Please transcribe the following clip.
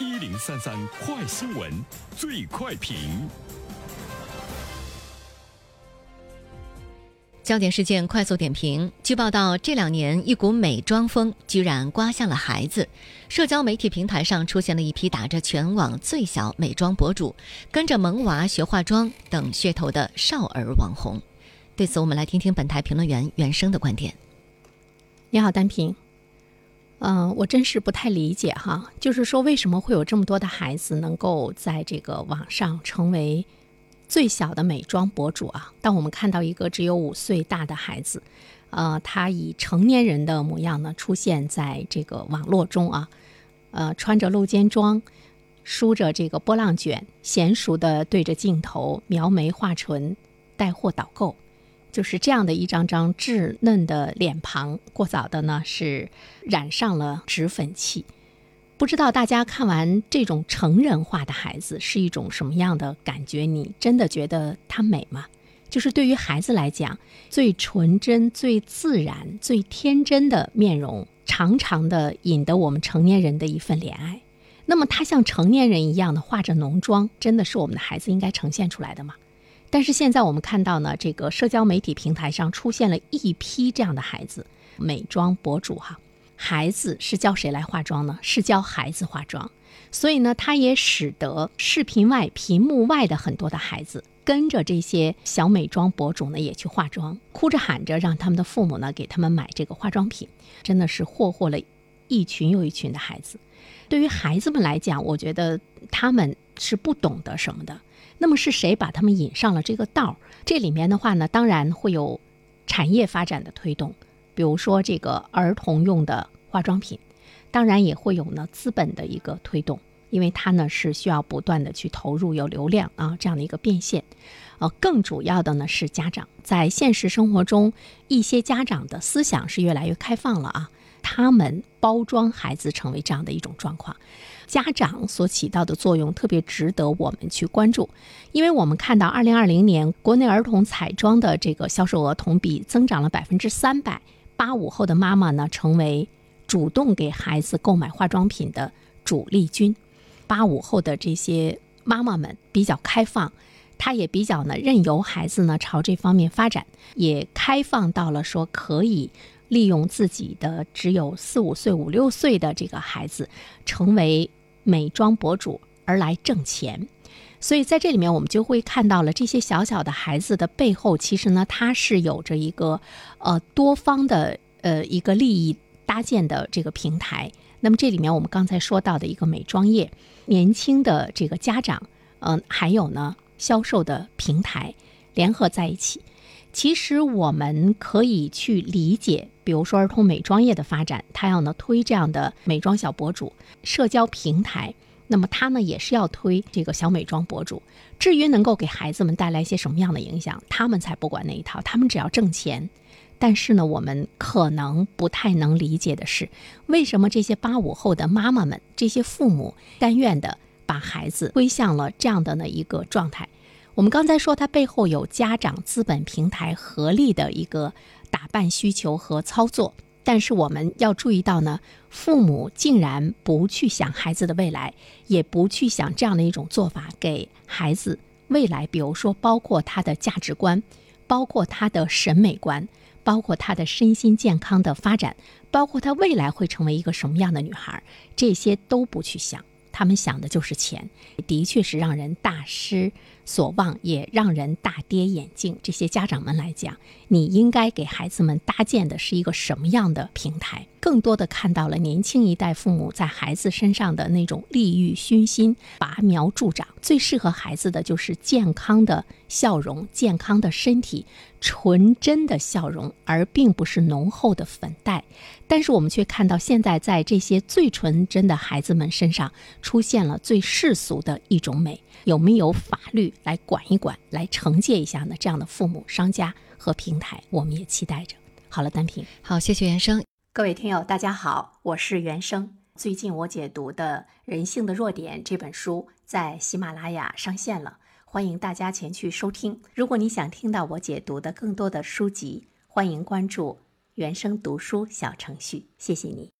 一零三三快新闻，最快评。焦点事件快速点评。据报道，这两年一股美妆风居然刮向了孩子。社交媒体平台上出现了一批打着全网最小美妆博主、跟着萌娃学化妆等噱头的少儿网红。对此，我们来听听本台评论员袁生的观点。你好，单平。嗯，我真是不太理解哈，就是说为什么会有这么多的孩子能够在这个网上成为。最小的美妆博主啊，当我们看到一个只有五岁大的孩子，呃，他以成年人的模样呢出现在这个网络中啊，呃，穿着露肩装，梳着这个波浪卷，娴熟的对着镜头描眉画唇，带货导购，就是这样的一张张稚嫩的脸庞，过早的呢是染上了脂粉气。不知道大家看完这种成人化的孩子是一种什么样的感觉？你真的觉得他美吗？就是对于孩子来讲，最纯真、最自然、最天真的面容，常常的引得我们成年人的一份怜爱。那么他像成年人一样的化着浓妆，真的是我们的孩子应该呈现出来的吗？但是现在我们看到呢，这个社交媒体平台上出现了一批这样的孩子，美妆博主哈。孩子是教谁来化妆呢？是教孩子化妆，所以呢，他也使得视频外、屏幕外的很多的孩子跟着这些小美妆博主呢，也去化妆，哭着喊着让他们的父母呢给他们买这个化妆品，真的是霍霍了一群又一群的孩子。对于孩子们来讲，我觉得他们是不懂得什么的。那么是谁把他们引上了这个道儿？这里面的话呢，当然会有产业发展的推动。比如说这个儿童用的化妆品，当然也会有呢资本的一个推动，因为它呢是需要不断的去投入有流量啊这样的一个变现，呃，更主要的呢是家长在现实生活中，一些家长的思想是越来越开放了啊，他们包装孩子成为这样的一种状况，家长所起到的作用特别值得我们去关注，因为我们看到二零二零年国内儿童彩妆的这个销售额同比增长了百分之三百。八五后的妈妈呢，成为主动给孩子购买化妆品的主力军。八五后的这些妈妈们比较开放，她也比较呢任由孩子呢朝这方面发展，也开放到了说可以利用自己的只有四五岁、五六岁的这个孩子，成为美妆博主而来挣钱。所以在这里面，我们就会看到了这些小小的孩子的背后，其实呢，他是有着一个呃多方的呃一个利益搭建的这个平台。那么这里面我们刚才说到的一个美妆业，年轻的这个家长，嗯，还有呢销售的平台联合在一起。其实我们可以去理解，比如说儿童美妆业的发展，它要呢推这样的美妆小博主，社交平台。那么他呢也是要推这个小美妆博主，至于能够给孩子们带来一些什么样的影响，他们才不管那一套，他们只要挣钱。但是呢，我们可能不太能理解的是，为什么这些八五后的妈妈们、这些父母甘愿的把孩子推向了这样的呢一个状态？我们刚才说，它背后有家长、资本、平台合力的一个打扮需求和操作。但是我们要注意到呢，父母竟然不去想孩子的未来，也不去想这样的一种做法给孩子未来，比如说包括他的价值观，包括他的审美观，包括他的身心健康的发展，包括他未来会成为一个什么样的女孩，这些都不去想。他们想的就是钱，的确是让人大失所望，也让人大跌眼镜。这些家长们来讲，你应该给孩子们搭建的是一个什么样的平台？更多的看到了年轻一代父母在孩子身上的那种利欲熏心、拔苗助长。最适合孩子的就是健康的笑容、健康的身体、纯真的笑容，而并不是浓厚的粉黛。但是我们却看到，现在在这些最纯真的孩子们身上，出现了最世俗的一种美。有没有法律来管一管，来惩戒一下呢？这样的父母、商家和平台，我们也期待着。好了，单平，好，谢谢原生。各位听友，大家好，我是原生。最近我解读的《人性的弱点》这本书在喜马拉雅上线了，欢迎大家前去收听。如果你想听到我解读的更多的书籍，欢迎关注。原生读书小程序，谢谢你。